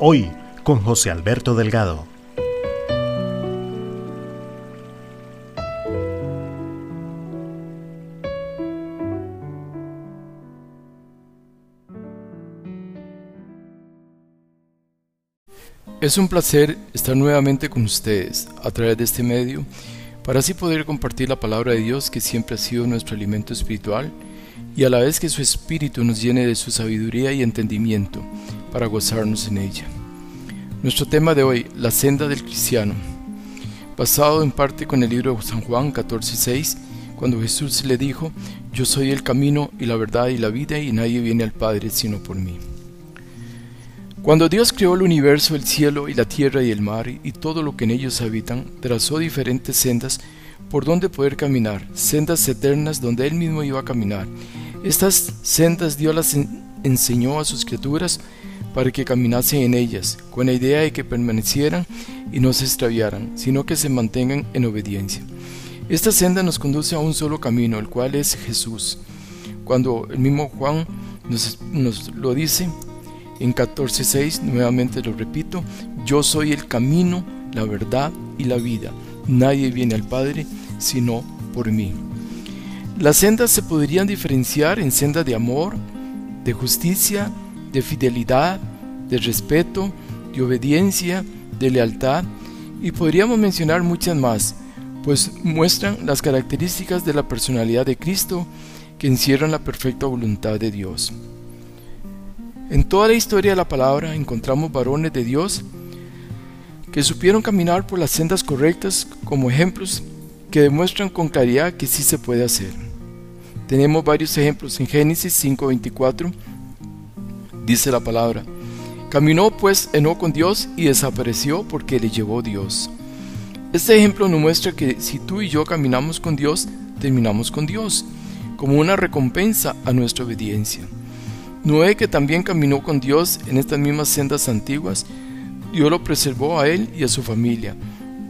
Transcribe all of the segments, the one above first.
Hoy con José Alberto Delgado. Es un placer estar nuevamente con ustedes a través de este medio para así poder compartir la palabra de Dios que siempre ha sido nuestro alimento espiritual y a la vez que su espíritu nos llene de su sabiduría y entendimiento para gozarnos en ella. Nuestro tema de hoy, la senda del cristiano, basado en parte con el libro de San Juan 14:6, cuando Jesús le dijo, yo soy el camino y la verdad y la vida y nadie viene al Padre sino por mí. Cuando Dios creó el universo, el cielo y la tierra y el mar y todo lo que en ellos habitan, trazó diferentes sendas por donde poder caminar, sendas eternas donde Él mismo iba a caminar. Estas sendas Dios las enseñó a sus criaturas para que caminasen en ellas, con la idea de que permanecieran y no se extraviaran, sino que se mantengan en obediencia. Esta senda nos conduce a un solo camino, el cual es Jesús. Cuando el mismo Juan nos, lo dice, en 14.6, nuevamente lo repito, yo soy el camino, la verdad y la vida. Nadie viene al Padre sino por mí. Las sendas se podrían diferenciar en senda de amor, de justicia, de fidelidad, de respeto, de obediencia, de lealtad y podríamos mencionar muchas más, pues muestran las características de la personalidad de Cristo que encierran la perfecta voluntad de Dios. En toda la historia de la palabra encontramos varones de Dios que supieron caminar por las sendas correctas como ejemplos que demuestran con claridad que sí se puede hacer. Tenemos varios ejemplos en Génesis 5:24. Dice la palabra, caminó pues Eno con Dios y desapareció porque le llevó Dios. Este ejemplo nos muestra que si tú y yo caminamos con Dios, terminamos con Dios, como una recompensa a nuestra obediencia. Noé, que también caminó con Dios en estas mismas sendas antiguas, Dios lo preservó a él y a su familia.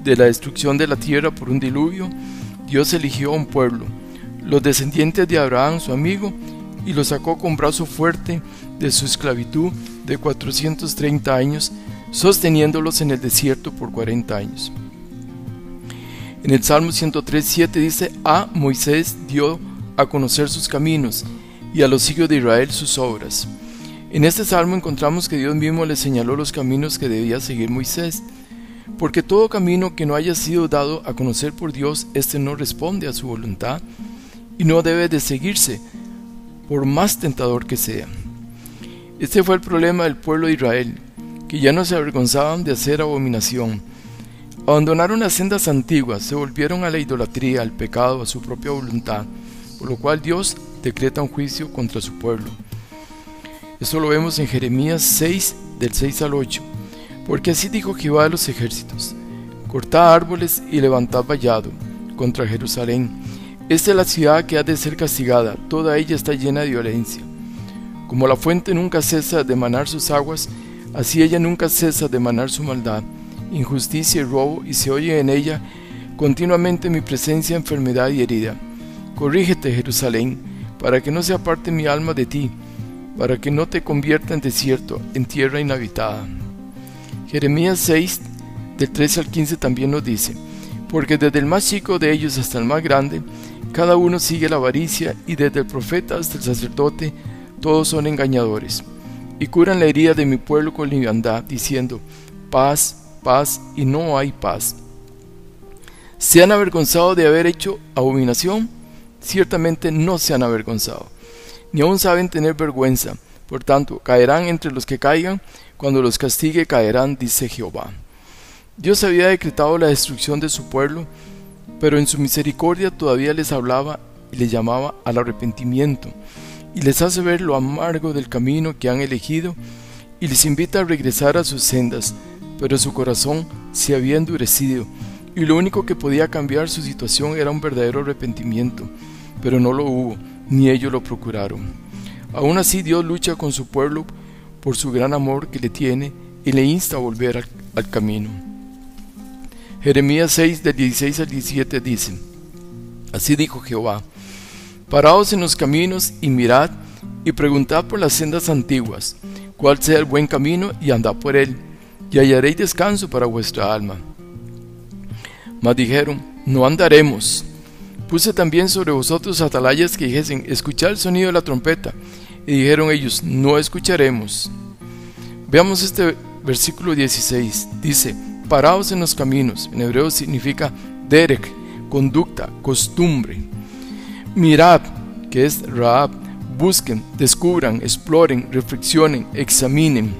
De la destrucción de la tierra por un diluvio, Dios eligió a un pueblo, los descendientes de Abraham, su amigo, y lo sacó con brazo fuerte de su esclavitud de 430 años, sosteniéndolos en el desierto por 40 años. En el Salmo 103.7 dice, a Moisés dio a conocer sus caminos, y a los hijos de Israel sus obras. En este salmo encontramos que Dios mismo le señaló los caminos que debía seguir Moisés, porque todo camino que no haya sido dado a conocer por Dios, éste no responde a su voluntad y no debe de seguirse, por más tentador que sea. Este fue el problema del pueblo de Israel, que ya no se avergonzaban de hacer abominación. Abandonaron las sendas antiguas, se volvieron a la idolatría, al pecado, a su propia voluntad, por lo cual Dios decreta un juicio contra su pueblo. Esto lo vemos en Jeremías 6, del 6 al 8. Porque así dijo Jehová de los ejércitos, cortad árboles y levantad vallado contra Jerusalén. Esta es la ciudad que ha de ser castigada, toda ella está llena de violencia. Como la fuente nunca cesa de manar sus aguas, así ella nunca cesa de manar su maldad, injusticia y robo, y se oye en ella continuamente mi presencia, enfermedad y herida. Corrígete, Jerusalén, para que no se aparte mi alma de ti, para que no te convierta en desierto, en tierra inhabitada. Jeremías 6, del 13 al 15 también nos dice, porque desde el más chico de ellos hasta el más grande, cada uno sigue la avaricia, y desde el profeta hasta el sacerdote, todos son engañadores, y curan la herida de mi pueblo con liviandad, diciendo, paz, paz, y no hay paz. ¿Se han avergonzado de haber hecho abominación? ciertamente no se han avergonzado, ni aún saben tener vergüenza. Por tanto, caerán entre los que caigan, cuando los castigue caerán, dice Jehová. Dios había decretado la destrucción de su pueblo, pero en su misericordia todavía les hablaba y les llamaba al arrepentimiento, y les hace ver lo amargo del camino que han elegido y les invita a regresar a sus sendas, pero su corazón se había endurecido y lo único que podía cambiar su situación era un verdadero arrepentimiento, pero no lo hubo, ni ellos lo procuraron. Aún así Dios lucha con su pueblo por su gran amor que le tiene y le insta a volver al, camino. Jeremías 6 del 16 al 17 dice, Así dijo Jehová, Paraos en los caminos y mirad y preguntad por las sendas antiguas, cuál sea el buen camino y andad por él, y hallaréis descanso para vuestra alma. Mas dijeron, no andaremos. Puse también sobre vosotros atalayas que dijesen, escuchad el sonido de la trompeta. Y dijeron ellos, no escucharemos. Veamos este versículo 16. Dice, paraos en los caminos. En hebreo significa derek, conducta, costumbre. Mirad, que es Raab, busquen, descubran, exploren, reflexionen, examinen.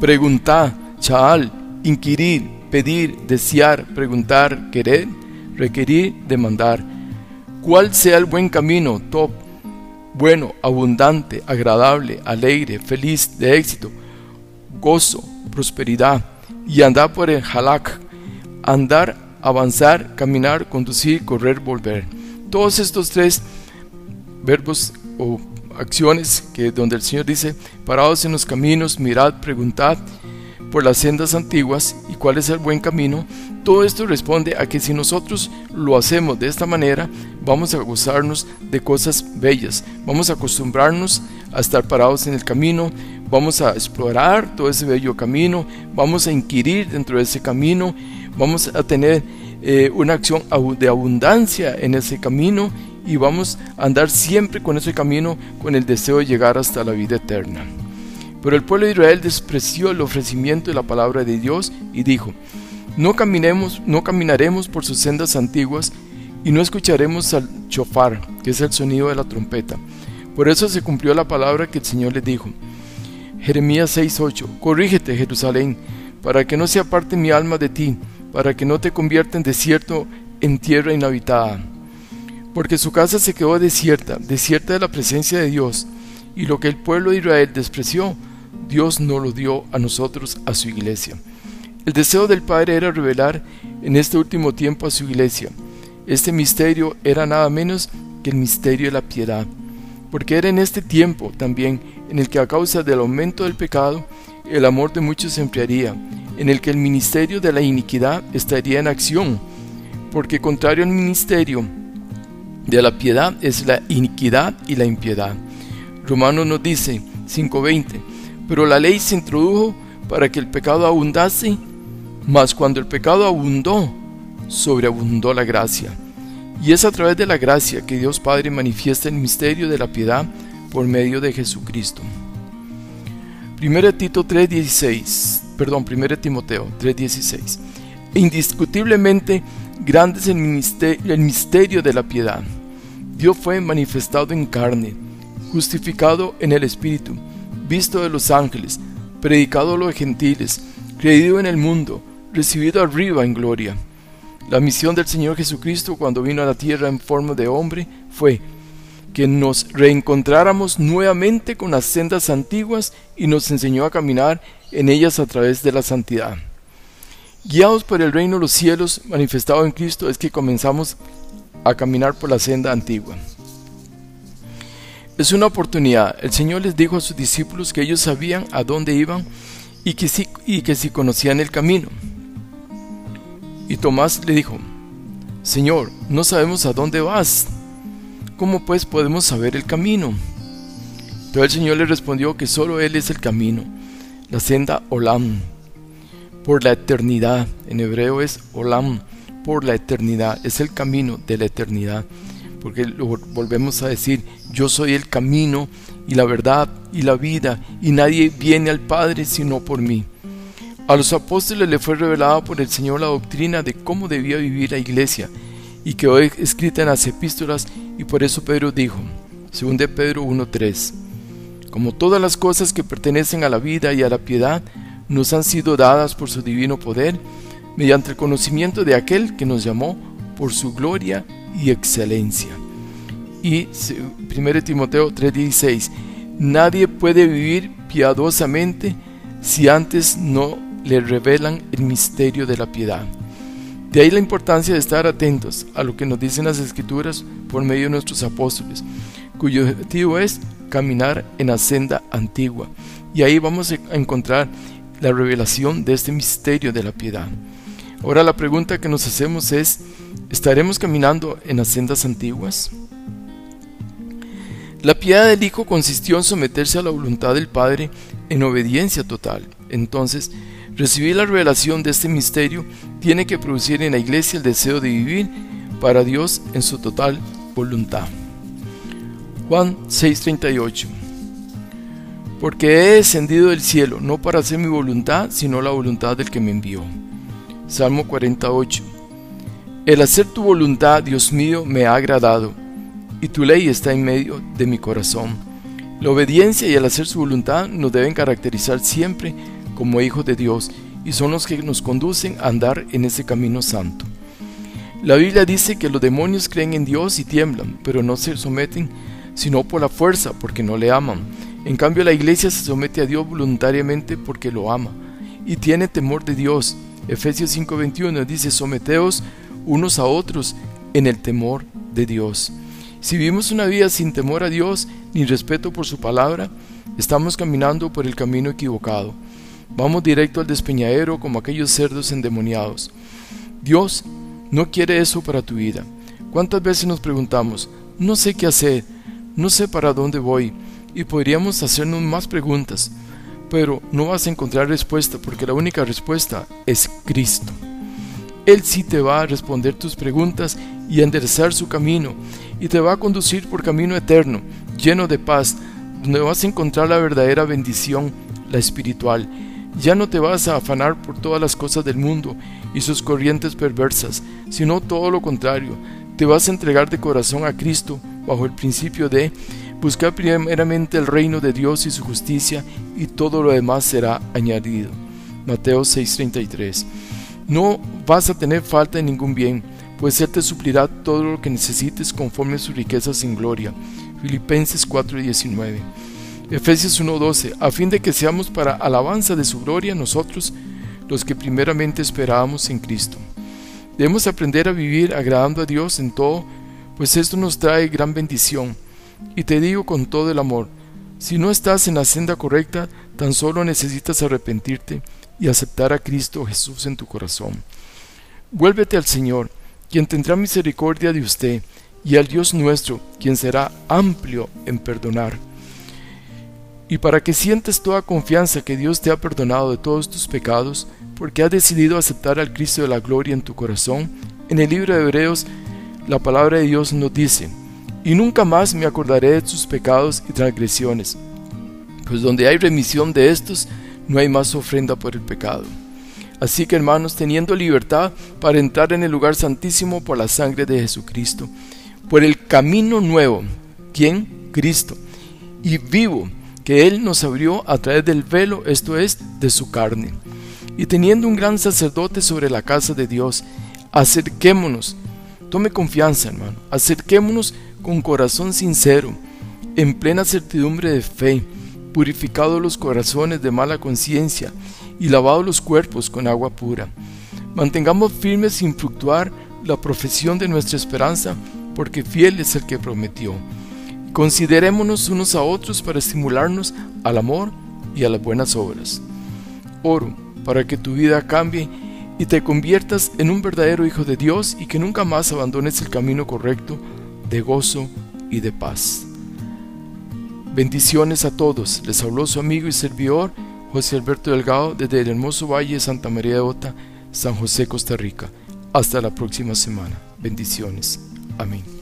Preguntad, chaal, inquirir, pedir, desear, preguntar, querer, requerir, demandar. ¿Cuál sea el buen camino, top, bueno, abundante, agradable, alegre, feliz, de éxito, gozo, prosperidad? Y andar por el halak, andar, avanzar, caminar, conducir, correr, volver. Todos estos tres verbos o acciones que donde el Señor dice, parados en los caminos, mirad, preguntad, por las sendas antiguas y cuál es el buen camino, todo esto responde a que si nosotros lo hacemos de esta manera, vamos a gozarnos de cosas bellas, vamos a acostumbrarnos a estar parados en el camino, vamos a explorar todo ese bello camino, vamos a inquirir dentro de ese camino, vamos a tener eh, una acción de abundancia en ese camino y vamos a andar siempre con ese camino con el deseo de llegar hasta la vida eterna. Pero el pueblo de Israel despreció el ofrecimiento de la palabra de Dios y dijo, no caminemos, no caminaremos por sus sendas antiguas y no escucharemos al chofar, que es el sonido de la trompeta. Por eso se cumplió la palabra que el Señor les dijo. Jeremías 6:8 Corrígete, Jerusalén, para que no se aparte mi alma de ti, para que no te convierta en desierto, en tierra inhabitada. Porque su casa se quedó desierta, desierta de la presencia de Dios, y lo que el pueblo de Israel despreció, Dios no lo dio a nosotros, a su iglesia. El deseo del Padre era revelar en este último tiempo a su iglesia. Este misterio era nada menos que el misterio de la piedad, porque era en este tiempo también en el que a causa del aumento del pecado, el amor de muchos se enfriaría, en el que el ministerio de la iniquidad estaría en acción, porque contrario al ministerio de la piedad es la iniquidad y la impiedad. Romanos nos dice 5:20, pero la ley se introdujo para que el pecado abundase, mas cuando el pecado abundó, sobreabundó la gracia. Y es a través de la gracia que Dios Padre manifiesta el misterio de la piedad por medio de Jesucristo. 1 Tito 3:16, perdón, 1 Timoteo 3:16. Indiscutiblemente grande es el misterio, el misterio de la piedad. Dios fue manifestado en carne, justificado en el Espíritu, visto de los ángeles, predicado a los gentiles, creído en el mundo, recibido arriba en gloria. La misión del Señor Jesucristo cuando vino a la tierra en forma de hombre fue que nos reencontráramos nuevamente con las sendas antiguas y nos enseñó a caminar en ellas a través de la santidad. Guiados por el reino de los cielos manifestado en Cristo es que comenzamos a caminar por la senda antigua. Es una oportunidad. El Señor les dijo a sus discípulos que ellos sabían a dónde iban y que si, y que conocían el camino. Y Tomás le dijo, Señor, no sabemos a dónde vas. ¿Cómo pues podemos saber el camino? Pero el Señor le respondió que solo Él es el camino, la senda Olam, por la eternidad. En hebreo es Olam, por la eternidad, es el camino de la eternidad porque volvemos a decir, yo soy el camino y la verdad y la vida, y nadie viene al Padre sino por mí. A los apóstoles le fue revelada por el Señor la doctrina de cómo debía vivir la iglesia, y quedó escrita en las epístolas, y por eso Pedro dijo, según de Pedro 1.3, como todas las cosas que pertenecen a la vida y a la piedad, nos han sido dadas por su divino poder, mediante el conocimiento de aquel que nos llamó por su gloria y excelencia. Y 1 Timoteo 3:16, nadie puede vivir piadosamente si antes no le revelan el misterio de la piedad. De ahí la importancia de estar atentos a lo que nos dicen las escrituras por medio de nuestros apóstoles, cuyo objetivo es caminar en la senda antigua. Y ahí vamos a encontrar la revelación de este misterio de la piedad. Ahora la pregunta que nos hacemos es, ¿estaremos caminando en las sendas antiguas? La piedad del Hijo consistió en someterse a la voluntad del Padre en obediencia total. Entonces, recibir la revelación de este misterio tiene que producir en la iglesia el deseo de vivir para Dios en su total voluntad. Juan 6:38 Porque he descendido del cielo, no para hacer mi voluntad, sino la voluntad del que me envió. Salmo 48 El hacer tu voluntad, Dios mío, me ha agradado, y tu ley está en medio de mi corazón. La obediencia y el hacer su voluntad nos deben caracterizar siempre como hijos de Dios y son los que nos conducen a andar en ese camino santo. La Biblia dice que los demonios creen en Dios y tiemblan, pero no se someten sino por la fuerza, porque no le aman. En cambio la iglesia se somete a Dios voluntariamente porque lo ama y tiene temor de Dios. Efesios 5:21 dice, someteos unos a otros en el temor de Dios. Si vivimos una vida sin temor a Dios ni respeto por su palabra, estamos caminando por el camino equivocado. Vamos directo al despeñadero como aquellos cerdos endemoniados. Dios no quiere eso para tu vida. ¿Cuántas veces nos preguntamos, no sé qué hacer, no sé para dónde voy? Y podríamos hacernos más preguntas, pero no vas a encontrar respuesta porque la única respuesta es Cristo. Él sí te va a responder tus preguntas y a enderezar su camino y te va a conducir por camino eterno, lleno de paz, donde vas a encontrar la verdadera bendición, la espiritual ya no te vas a afanar por todas las cosas del mundo y sus corrientes perversas, sino todo lo contrario, te vas a entregar de corazón a Cristo bajo el principio de buscar primeramente el reino de Dios y su justicia y todo lo demás será añadido. Mateo 6:33. No vas a tener falta de ningún bien, pues Él te suplirá todo lo que necesites conforme a sus riquezas en gloria. Filipenses 4:19. Efesios 1:12, a fin de que seamos para alabanza de su gloria nosotros, los que primeramente esperábamos en Cristo. Debemos aprender a vivir agradando a Dios en todo, pues esto nos trae gran bendición. Y te digo con todo el amor, si no estás en la senda correcta, tan solo necesitas arrepentirte y aceptar a Cristo Jesús en tu corazón. Vuélvete al Señor, quien tendrá misericordia de usted, y al Dios nuestro, quien será amplio en perdonar y para que sientas toda confianza que Dios te ha perdonado de todos tus pecados, porque has decidido aceptar al Cristo de la gloria en tu corazón, en el libro de Hebreos la palabra de Dios nos dice, y nunca más me acordaré de tus pecados y transgresiones, pues donde hay remisión de estos, no hay más ofrenda por el pecado. Así que hermanos, teniendo libertad para entrar en el lugar santísimo por la sangre de Jesucristo, por el camino nuevo, ¿quién? Cristo, y vivo, que Él nos abrió a través del velo, esto es, de su carne. Y teniendo un gran sacerdote sobre la casa de Dios, acerquémonos, tome confianza hermano, acerquémonos con corazón sincero, en plena certidumbre de fe, purificados los corazones de mala conciencia y lavados los cuerpos con agua pura. Mantengamos firmes sin fluctuar la profesión de nuestra esperanza, porque fiel es el que prometió. Considerémonos unos a otros para estimularnos al amor y a las buenas obras. Oro para que tu vida cambie y te conviertas en un verdadero hijo de Dios y que nunca más abandones el camino correcto de gozo y de paz. Bendiciones a todos. Les habló su amigo y servidor José Alberto Delgado desde el hermoso Valle de Santa María de Ota, San José, Costa Rica. Hasta la próxima semana. Bendiciones. Amén.